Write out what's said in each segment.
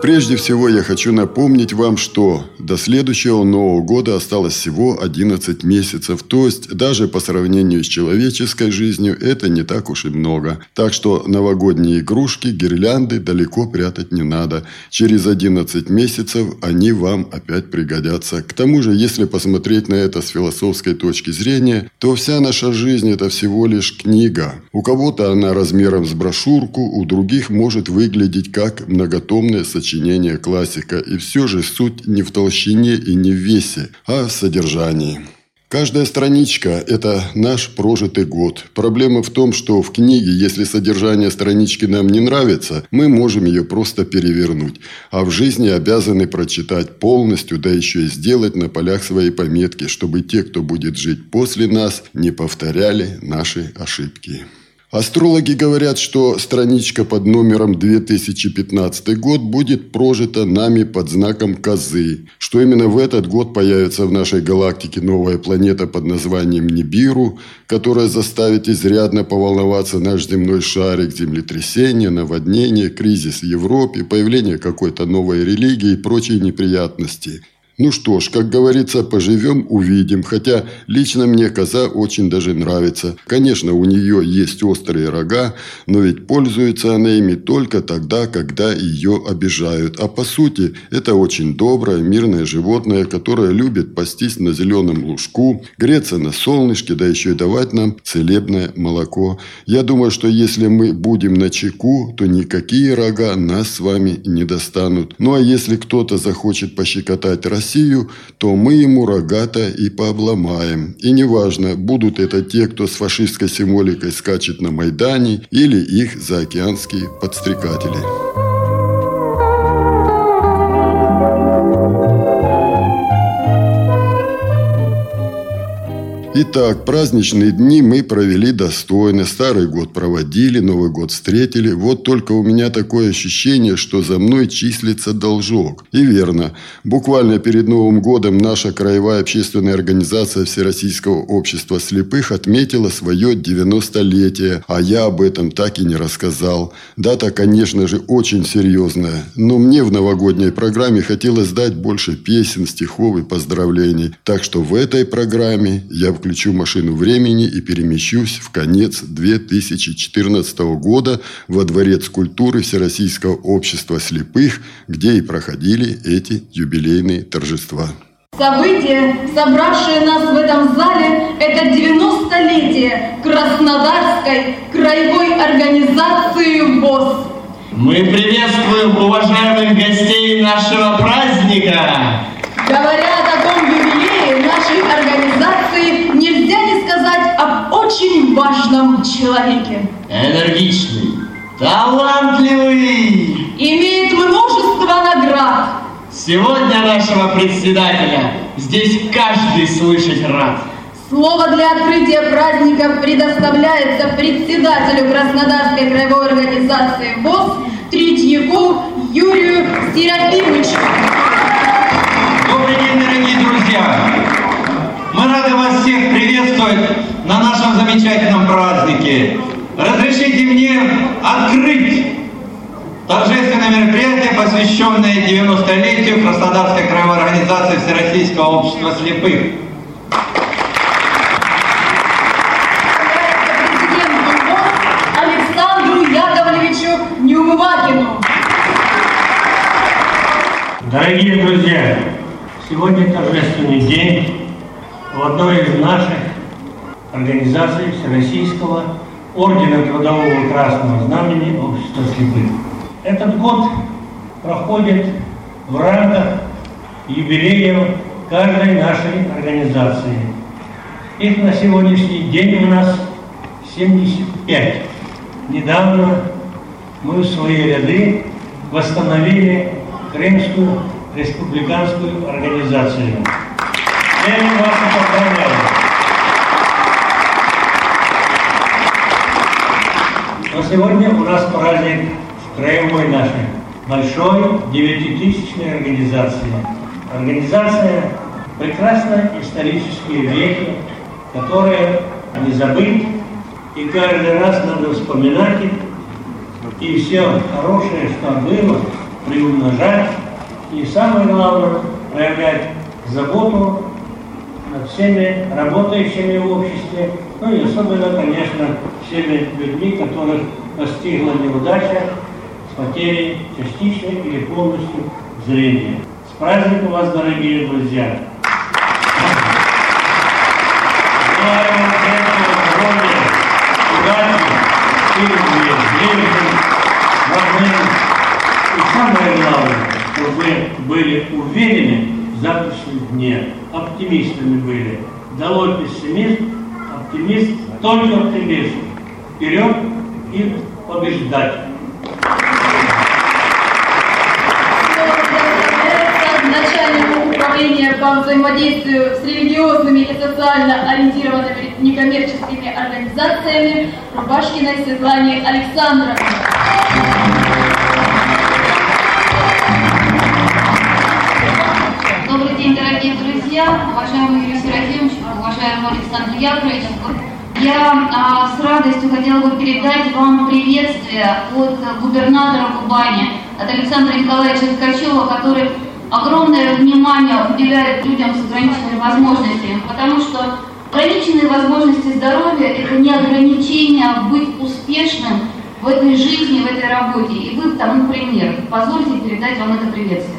Прежде всего я хочу напомнить вам, что до следующего Нового года осталось всего 11 месяцев, то есть даже по сравнению с человеческой жизнью это не так уж и много. Так что новогодние игрушки, гирлянды далеко прятать не надо. Через 11 месяцев они вам опять пригодятся. К тому же, если посмотреть на это с философской точки зрения, то вся наша жизнь это всего лишь книга. У кого-то она размером с брошюрку, у других может выглядеть как многотомное сочинение классика, и все же суть не в толщине и не в весе, а в содержании. Каждая страничка – это наш прожитый год. Проблема в том, что в книге, если содержание странички нам не нравится, мы можем ее просто перевернуть. А в жизни обязаны прочитать полностью, да еще и сделать на полях свои пометки, чтобы те, кто будет жить после нас, не повторяли наши ошибки. Астрологи говорят, что страничка под номером 2015 год будет прожита нами под знаком Козы, что именно в этот год появится в нашей галактике новая планета под названием Нибиру, которая заставит изрядно поволноваться наш земной шарик, землетрясение, наводнение, кризис в Европе, появление какой-то новой религии и прочие неприятности – ну что ж, как говорится, поживем, увидим. Хотя лично мне коза очень даже нравится. Конечно, у нее есть острые рога, но ведь пользуется она ими только тогда, когда ее обижают. А по сути, это очень доброе, мирное животное, которое любит пастись на зеленом лужку, греться на солнышке, да еще и давать нам целебное молоко. Я думаю, что если мы будем на чеку, то никакие рога нас с вами не достанут. Ну а если кто-то захочет пощекотать Россию, Россию, то мы ему рогато и пообломаем. И неважно, будут это те, кто с фашистской символикой скачет на Майдане, или их заокеанские подстрекатели. Итак, праздничные дни мы провели достойно. Старый год проводили, Новый год встретили. Вот только у меня такое ощущение, что за мной числится должок. И верно. Буквально перед Новым годом наша краевая общественная организация Всероссийского общества слепых отметила свое 90-летие. А я об этом так и не рассказал. Дата, конечно же, очень серьезная. Но мне в новогодней программе хотелось дать больше песен, стихов и поздравлений. Так что в этой программе я включил включу машину времени и перемещусь в конец 2014 года во Дворец культуры Всероссийского общества слепых, где и проходили эти юбилейные торжества. Событие, собравшее нас в этом зале, это 90-летие Краснодарской краевой организации ВОЗ. Мы приветствуем уважаемых гостей нашего праздника. Говоря о таком юбилее нашей организации, нельзя не сказать об очень важном человеке. Энергичный, талантливый. Имеет множество наград. Сегодня нашего председателя здесь каждый слышать рад. Слово для открытия праздника предоставляется председателю Краснодарской краевой организации ВОЗ Третьяку Юрию Серафимовичу. Добрый день, дорогие друзья! Мы рады вас всех приветствовать на нашем замечательном празднике. Разрешите мне открыть торжественное мероприятие, посвященное 90-летию Краснодарской краевой организации Всероссийского общества слепых. Дорогие друзья, сегодня торжественный день в одной из наших организаций Всероссийского Ордена Трудового Красного Знамени Общества слепых. Этот год проходит в рамках юбилея каждой нашей организации. Их на сегодняшний день у нас 75. Недавно мы в свои ряды восстановили Крымскую республиканскую организацию. Я вас поздравляю. Но сегодня у нас праздник краевой нашей большой девятитысячной организации. Организация прекрасно исторические веки, которые не забыть, и каждый раз надо вспоминать и все хорошее, что было, приумножать, и самое главное, проявлять заботу над всеми работающими в обществе, ну и особенно, конечно, всеми людьми, которых постигла неудача с потерей частичной или полностью зрения. С праздником вас, дорогие друзья! И самое главное, чтобы вы были уверены в завтрашнем дне, оптимистами были. Долой пессимизм, оптимист, только оптимист. Вперед и побеждать. начальнику управления по взаимодействию с религиозными и социально ориентированными некоммерческими организациями Рубашкиной Светлане Александровне. Добрый день, дорогие друзья, уважаемый Юрий Серафимович, уважаемый Александр Яковлевич. Я а, с радостью хотела бы передать вам приветствие от губернатора Кубани, от Александра Николаевича Ткачева, который огромное внимание уделяет людям с ограниченными возможностями, потому что ограниченные возможности здоровья – это не ограничение быть успешным в этой жизни, в этой работе. И вы тому пример. Позвольте передать вам это приветствие.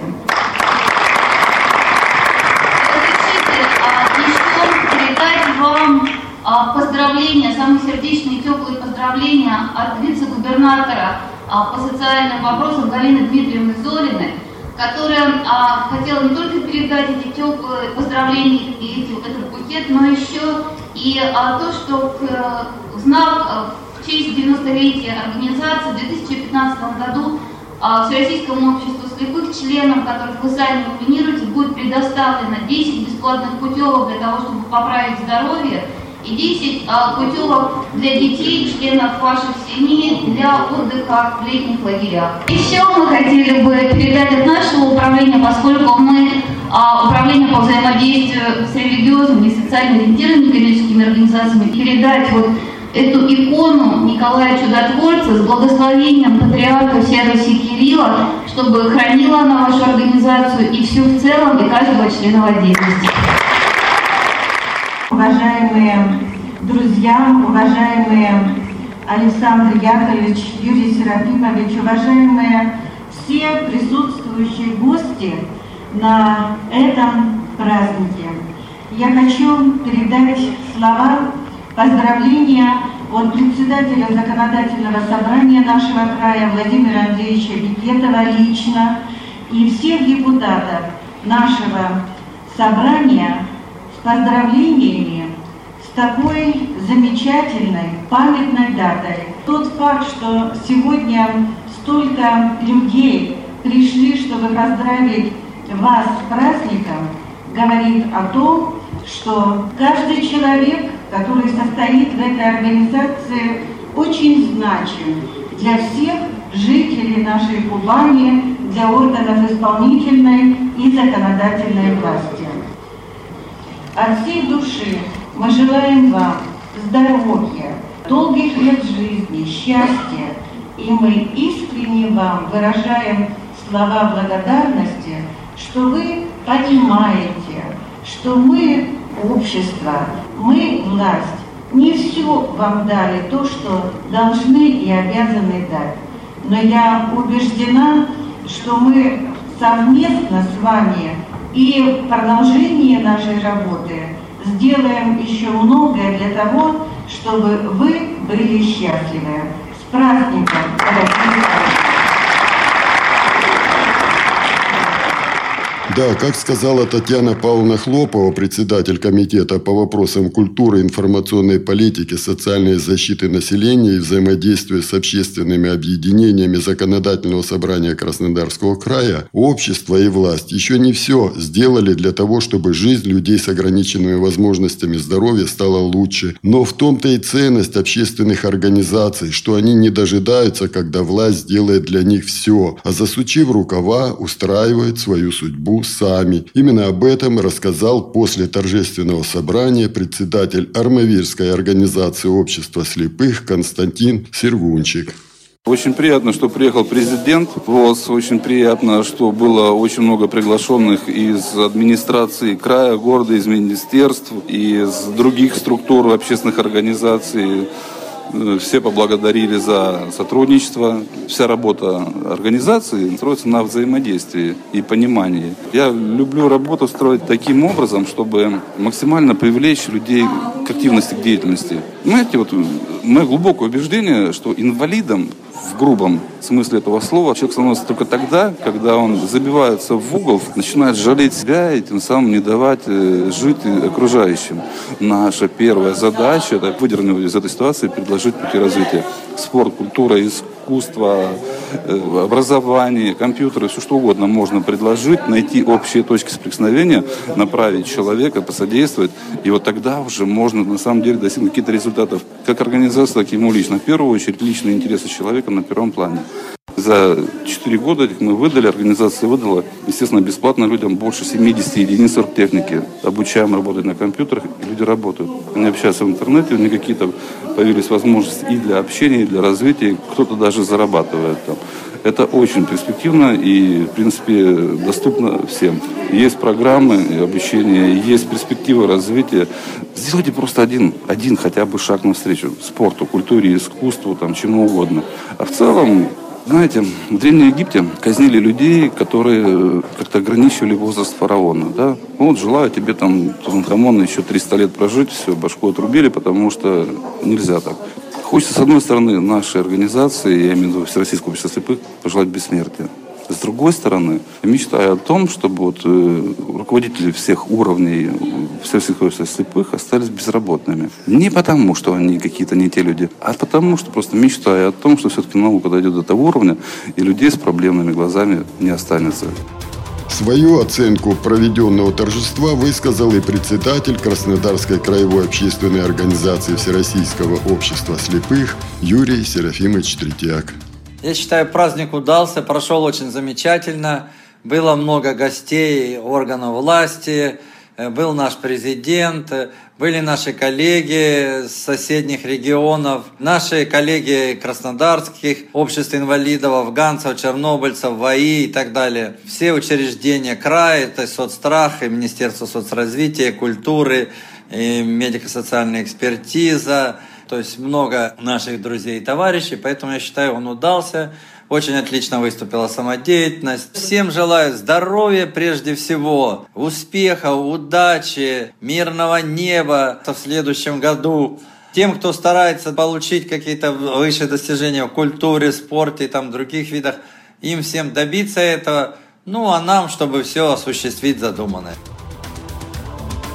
вам а, поздравления, самые сердечные, теплые поздравления от вице-губернатора а, по социальным вопросам Галины Дмитриевны Зориной, которая а, хотела не только передать эти теплые поздравления и эти, этот букет, но еще и а, то, что в, в знак а, в честь 90-летия организации в 2015 году а, Всероссийскому обществу слепых членам, которых вы сами номинируете, будет предоставлено 10 бесплатных путевок для того, чтобы поправить здоровье, и 10 а, путевок для детей, членов ваших семей для отдыха в летних лагерях. Еще мы хотели бы передать от нашего управления, поскольку мы а, управление по взаимодействию с религиозными и социально ориентированными коммерческими организациями, передать вот эту икону Николая Чудотворца с благословением патриарха всей Руси Кирилла, чтобы хранила она вашу организацию и всю в целом, и каждого члена отдельности. Уважаемые друзья, уважаемые Александр Яковлевич, Юрий Серафимович, уважаемые все присутствующие гости на этом празднике. Я хочу передать слова Поздравления от председателя законодательного собрания нашего края Владимира Андреевича Бекетова лично и всех депутатов нашего собрания с поздравлениями такой замечательной памятной датой. Тот факт, что сегодня столько людей пришли, чтобы поздравить вас с праздником, говорит о том, что каждый человек который состоит в этой организации, очень значим для всех жителей нашей Кубани, для органов исполнительной и законодательной власти. От всей души мы желаем вам здоровья, долгих лет жизни, счастья, и мы искренне вам выражаем слова благодарности, что вы понимаете, что мы общество, мы, власть, не все вам дали то, что должны и обязаны дать. Но я убеждена, что мы совместно с вами и в продолжении нашей работы сделаем еще многое для того, чтобы вы были счастливы. С праздником, дорогие Да, как сказала Татьяна Павловна Хлопова, председатель комитета по вопросам культуры, информационной политики, социальной защиты населения и взаимодействия с общественными объединениями Законодательного собрания Краснодарского края, общество и власть еще не все сделали для того, чтобы жизнь людей с ограниченными возможностями здоровья стала лучше. Но в том-то и ценность общественных организаций, что они не дожидаются, когда власть сделает для них все, а засучив рукава, устраивает свою судьбу сами. Именно об этом рассказал после торжественного собрания председатель Армавирской организации общества слепых Константин Сергунчик. Очень приятно, что приехал президент ВОЗ. Очень приятно, что было очень много приглашенных из администрации края, города, из министерств, из других структур общественных организаций. Э, все поблагодарили за сотрудничество. Вся работа организации строится на взаимодействии и понимании. Я люблю работу строить таким образом, чтобы максимально привлечь людей к активности, к деятельности. Знаете, вот мое глубокое убеждение, что инвалидам в грубом смысле этого слова человек становится только тогда, когда он забивается в угол, начинает жалеть себя и тем самым не давать э, жить окружающим. Наша первая задача – это выдернуть из этой ситуации и предложить пути развития. Спорт, культура, искусство, э, образование, компьютеры, все что угодно можно предложить, найти общие точки соприкосновения, направить человека, посодействовать. И вот тогда уже можно на самом деле достигнуть каких-то результатов. Как организация, так и ему лично. В первую очередь личные интересы человека на первом плане. За 4 года мы выдали, организация выдала, естественно, бесплатно людям больше 70 единиц техники. Обучаем работать на компьютерах, люди работают. Они общаются в интернете, у них какие-то появились возможности и для общения, и для развития, кто-то даже зарабатывает там. Это очень перспективно и, в принципе, доступно всем. Есть программы обучения, есть перспективы развития. Сделайте просто один, один хотя бы шаг навстречу спорту, культуре, искусству, там, чему угодно. А в целом знаете, в Древнем Египте казнили людей, которые э, как-то ограничивали возраст фараона. Да? Вот желаю тебе там, Тутанхамон, еще 300 лет прожить, все, башку отрубили, потому что нельзя так. Хочется, с одной стороны, нашей организации, я имею в виду Всероссийского общества слепых, пожелать бессмертия. С другой стороны, мечтаю о том, чтобы вот, э, руководители всех уровней всех офисов слепых остались безработными. Не потому, что они какие-то не те люди, а потому, что просто мечтаю о том, что все-таки наука дойдет до того уровня, и людей с проблемными глазами не останется. Свою оценку проведенного торжества высказал и председатель Краснодарской краевой общественной организации Всероссийского общества слепых Юрий Серафимович Третьяк. Я считаю, праздник удался, прошел очень замечательно. Было много гостей органов власти, э, был наш президент, э, были наши коллеги с соседних регионов, наши коллеги краснодарских обществ инвалидов, афганцев, чернобыльцев, ВАИ и так далее. Все учреждения края, это соцстрах, и Министерство соцразвития, культуры, и медико-социальная экспертиза, то есть много наших друзей и товарищей, поэтому я считаю, он удался. Очень отлично выступила самодеятельность. Всем желаю здоровья прежде всего, успеха, удачи, мирного неба в следующем году. Тем, кто старается получить какие-то высшие достижения в культуре, спорте и там других видах, им всем добиться этого. Ну а нам, чтобы все осуществить задуманное.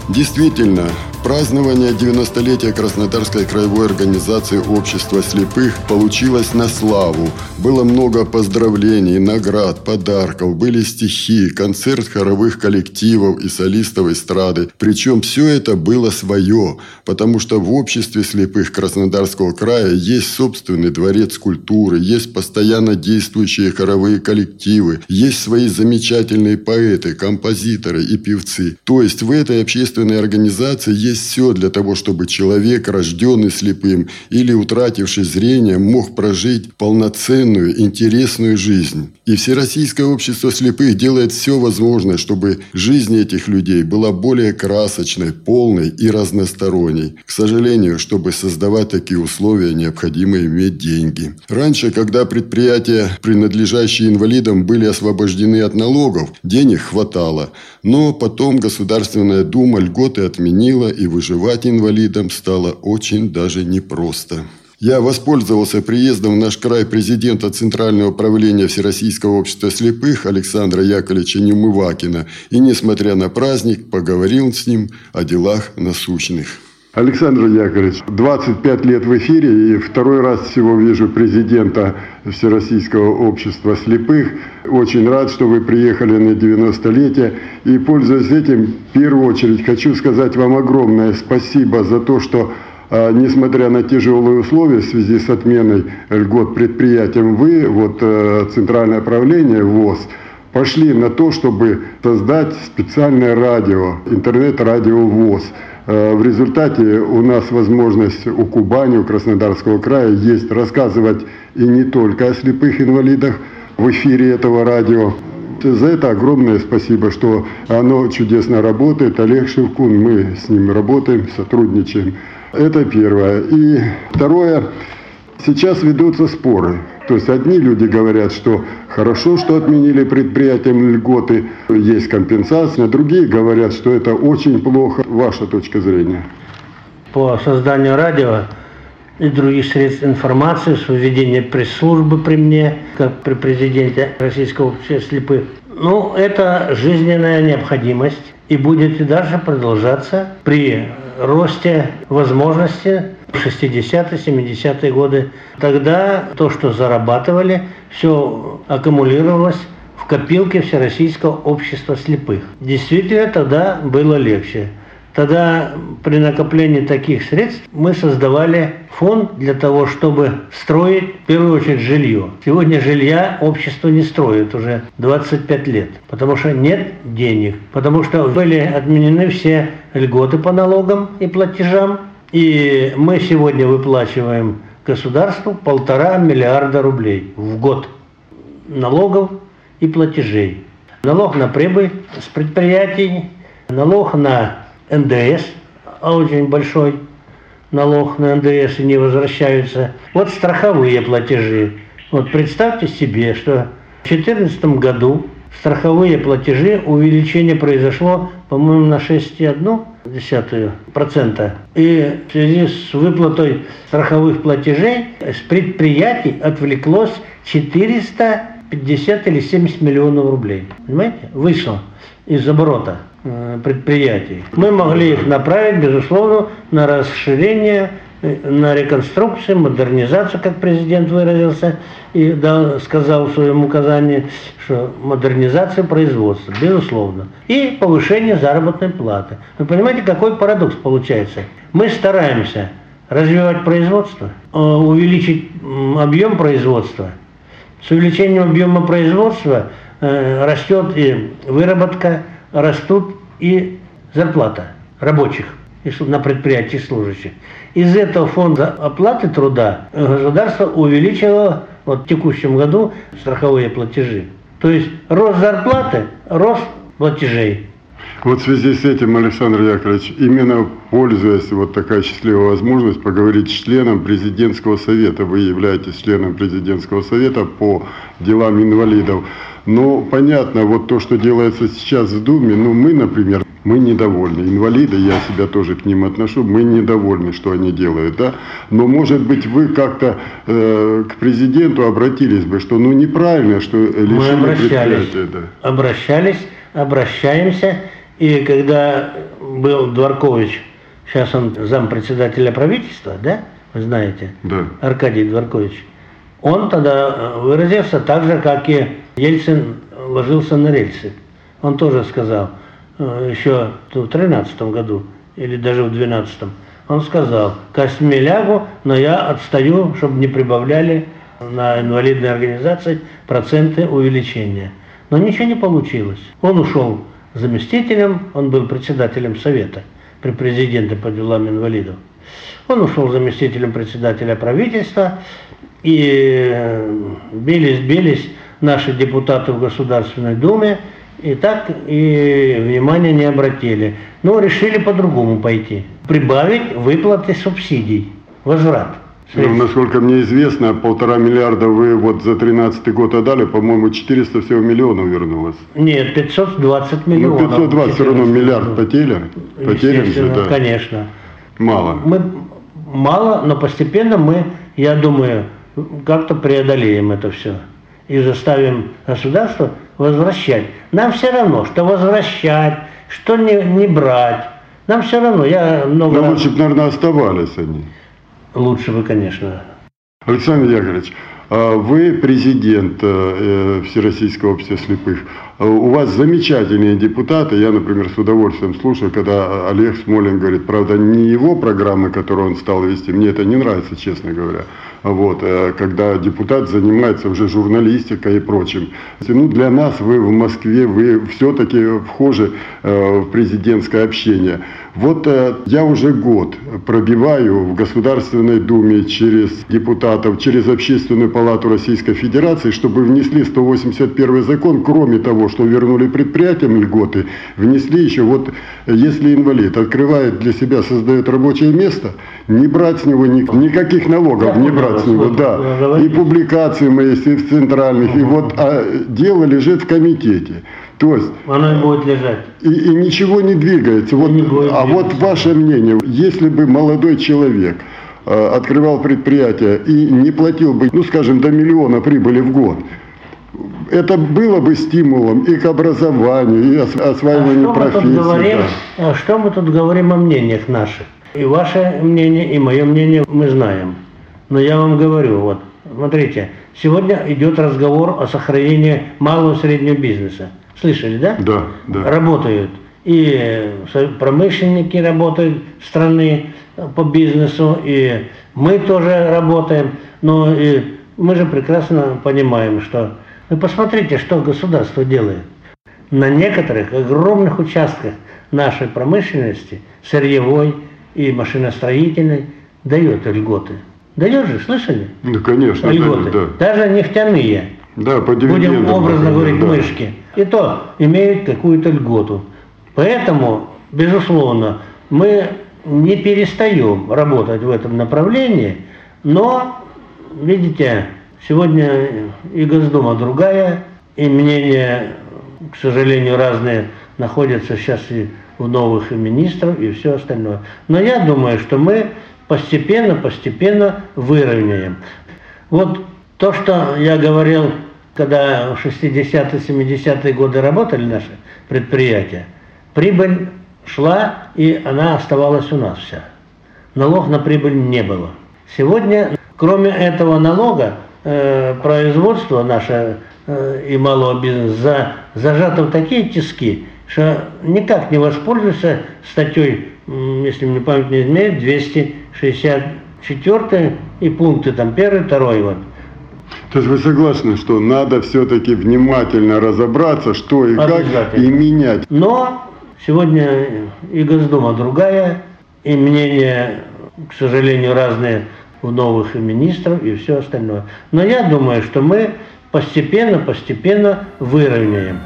Действительно, празднование 90-летия Краснодарской краевой организации общества слепых получилось на славу. Было много поздравлений, наград, подарков, были стихи, концерт хоровых коллективов и солистов эстрады. Причем все это было свое, потому что в обществе слепых Краснодарского края есть собственный дворец культуры, есть постоянно действующие хоровые коллективы, есть свои замечательные поэты, композиторы и певцы. То есть в этой общественной организации есть есть все для того, чтобы человек, рожденный слепым или утративший зрение, мог прожить полноценную, интересную жизнь. И Всероссийское общество слепых делает все возможное, чтобы жизнь этих людей была более красочной, полной и разносторонней. К сожалению, чтобы создавать такие условия, необходимо иметь деньги. Раньше, когда предприятия, принадлежащие инвалидам, были освобождены от налогов, денег хватало. Но потом Государственная Дума льготы отменила и выживать инвалидам стало очень даже непросто. Я воспользовался приездом в наш край президента Центрального управления Всероссийского общества слепых Александра Яковлевича Немывакина и, несмотря на праздник, поговорил с ним о делах насущных. Александр Яковлевич, 25 лет в эфире и второй раз всего вижу президента Всероссийского общества слепых. Очень рад, что вы приехали на 90-летие. И, пользуясь этим, в первую очередь хочу сказать вам огромное спасибо за то, что а, несмотря на тяжелые условия в связи с отменой льгот предприятиям, вы, вот э, Центральное правление ВОЗ, пошли на то, чтобы создать специальное радио, интернет-радио ВОЗ. Э, в результате у нас возможность у Кубани, у Краснодарского края есть рассказывать и не только о слепых инвалидах в эфире этого радио. За это огромное спасибо, что оно чудесно работает. Олег Шевкун, мы с ним работаем, сотрудничаем. Это первое. И второе, сейчас ведутся споры. То есть одни люди говорят, что хорошо, что отменили предприятиям льготы, есть компенсация, другие говорят, что это очень плохо. Ваша точка зрения? По созданию радио и других средств информации, с введением пресс-службы при мне, как при президенте Российского общества слепых. Ну, это жизненная необходимость и будет и дальше продолжаться при росте возможности 60-е, 70-е годы. Тогда то, что зарабатывали, все аккумулировалось в копилке Всероссийского общества слепых. Действительно, тогда было легче. Тогда при накоплении таких средств мы создавали фонд для того, чтобы строить, в первую очередь, жилье. Сегодня жилья общество не строит уже 25 лет, потому что нет денег, потому что были отменены все льготы по налогам и платежам, и мы сегодня выплачиваем государству полтора миллиарда рублей в год налогов и платежей. Налог на прибыль с предприятий, налог на НДС, а очень большой налог на НДС и не возвращаются. Вот страховые платежи. Вот представьте себе, что в 2014 году страховые платежи увеличение произошло, по-моему, на 6,1%. И в связи с выплатой страховых платежей с предприятий отвлеклось 450 или 70 миллионов рублей. Понимаете? Вышло из оборота. Э, предприятий. Мы могли их направить, безусловно, на расширение, на реконструкцию, модернизацию, как президент выразился, и дал, сказал в своем указании, что модернизация производства, безусловно, и повышение заработной платы. Вы понимаете, какой парадокс получается? Мы стараемся развивать производство, э, увеличить объем производства. С увеличением объема производства растет и выработка, растут и зарплата рабочих на предприятии служащих. Из этого фонда оплаты труда государство увеличило вот в текущем году страховые платежи. То есть рост зарплаты, рост платежей. Вот в связи с этим, Александр Яковлевич, именно пользуясь вот такая счастливая возможность поговорить с членом президентского совета, вы являетесь членом президентского совета по делам инвалидов. Но понятно, вот то, что делается сейчас в Думе, ну мы, например, мы недовольны. Инвалиды, я себя тоже к ним отношу, мы недовольны, что они делают, да. Но, может быть, вы как-то э, к президенту обратились бы, что ну неправильно, что лишили мы обращались, да. Обращались, обращаемся. И когда был Дворкович, сейчас он зампредседателя правительства, да, вы знаете, да. Аркадий Дворкович, он тогда выразился так же, как и Ельцин ложился на рельсы. Он тоже сказал, э, еще в 13 году или даже в 12 он сказал, косьми лягу, но я отстаю, чтобы не прибавляли на инвалидные организации проценты увеличения. Но ничего не получилось. Он ушел заместителем, он был председателем совета при президенте по делам инвалидов. Он ушел заместителем председателя правительства, и бились, бились наши депутаты в Государственной Думе, и так и внимания не обратили. Но решили по-другому пойти. Прибавить выплаты субсидий, возврат. Ну, насколько мне известно, полтора миллиарда вы вот за 13 год отдали, по-моему, 400 всего миллионов вернулось. Нет, 520 миллионов. Ну, 520 все равно миллиард потерян. Потерян же, да. конечно. Мало. Мы, мало, но постепенно мы я думаю, как-то преодолеем это все и заставим государство возвращать. Нам все равно, что возвращать, что не, не брать. Нам все равно. Я много Но лучше бы, наверное, оставались они. Лучше бы, конечно. Александр Яковлевич, вы президент э, Всероссийского общества слепых. А у вас замечательные депутаты. Я, например, с удовольствием слушаю, когда Олег Смолин говорит, правда, не его программы, которые он стал вести, мне это не нравится, честно говоря. Вот, э, когда депутат занимается уже журналистикой и прочим. Ну, для нас вы в Москве, вы все-таки вхожи э, в президентское общение. Вот э, я уже год пробиваю в Государственной Думе через депутатов, через Общественную палату Российской Федерации, чтобы внесли 181 закон, кроме того, что вернули предприятиям льготы, внесли еще, вот если инвалид открывает для себя, создает рабочее место, не брать с него ни, никаких налогов, не брать с него, да. И публикации мои в центральных, и вот а дело лежит в комитете. То есть оно и будет лежать. И, и ничего не двигается. Вот, не будет а вот ваше мнение, если бы молодой человек э, открывал предприятие и не платил бы, ну скажем, до миллиона прибыли в год, это было бы стимулом и к образованию, и осваиванию а профессии. Мы тут говорим, да. Что мы тут говорим о мнениях наших? И ваше мнение, и мое мнение мы знаем. Но я вам говорю, вот, смотрите, сегодня идет разговор о сохранении малого и среднего бизнеса. Слышали, да? Да, да. Работают. И промышленники работают страны по бизнесу, и мы тоже работаем. Но и мы же прекрасно понимаем, что... Вы посмотрите, что государство делает. На некоторых огромных участках нашей промышленности, сырьевой и машиностроительной, дает льготы. Дает же, слышали? Ну, конечно, льготы. Дает, да. Даже нефтяные. Да, по Будем образно говорить, да. мышки. И то имеют какую-то льготу. Поэтому, безусловно, мы не перестаем работать в этом направлении, но, видите, сегодня и Госдума другая, и мнения, к сожалению, разные находятся сейчас и у новых и министров, и все остальное. Но я думаю, что мы постепенно, постепенно выровняем. Вот то, что я говорил, когда в 60-е, 70-е годы работали наши предприятия, прибыль шла, и она оставалась у нас вся. Налог на прибыль не было. Сегодня, кроме этого налога, э, производство наше э, и малого бизнеса за, зажато в такие тиски, что никак не воспользуешься статьей, если мне память не изменяет, 264 и пункты там первый, второй вот. То есть вы согласны, что надо все-таки внимательно разобраться, что и как, и менять? Но сегодня и Госдума другая, и мнения, к сожалению, разные у новых и министров, и все остальное. Но я думаю, что мы постепенно, постепенно выровняем.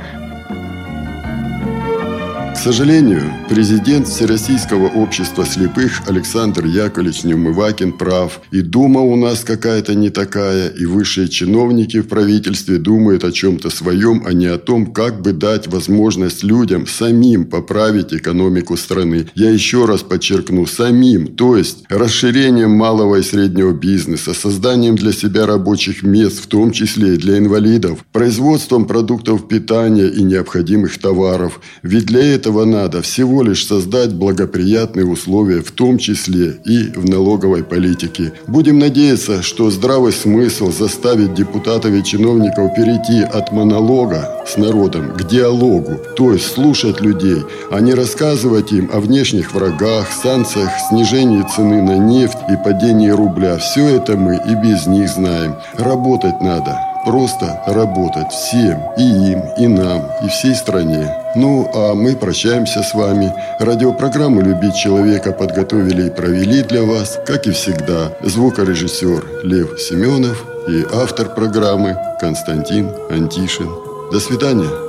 К сожалению, президент Всероссийского общества слепых Александр Яковлевич Неумывакин прав. И Дума у нас какая-то не такая, и высшие чиновники в правительстве думают о чем-то своем, а не о том, как бы дать возможность людям самим поправить экономику страны. Я еще раз подчеркну, самим, то есть расширением малого и среднего бизнеса, созданием для себя рабочих мест, в том числе и для инвалидов, производством продуктов питания и необходимых товаров. Ведь для этого этого надо всего лишь создать благоприятные условия, в том числе и в налоговой политике. Будем надеяться, что здравый смысл заставит депутатов и чиновников перейти от монолога с народом к диалогу, то есть слушать людей, а не рассказывать им о внешних врагах, санкциях, снижении цены на нефть и падении рубля. Все это мы и без них знаем. Работать надо просто работать всем, и им, и нам, и всей стране. Ну, а мы прощаемся с вами. Радиопрограмму «Любить человека» подготовили и провели для вас, как и всегда, звукорежиссер Лев Семенов и автор программы Константин Антишин. До свидания.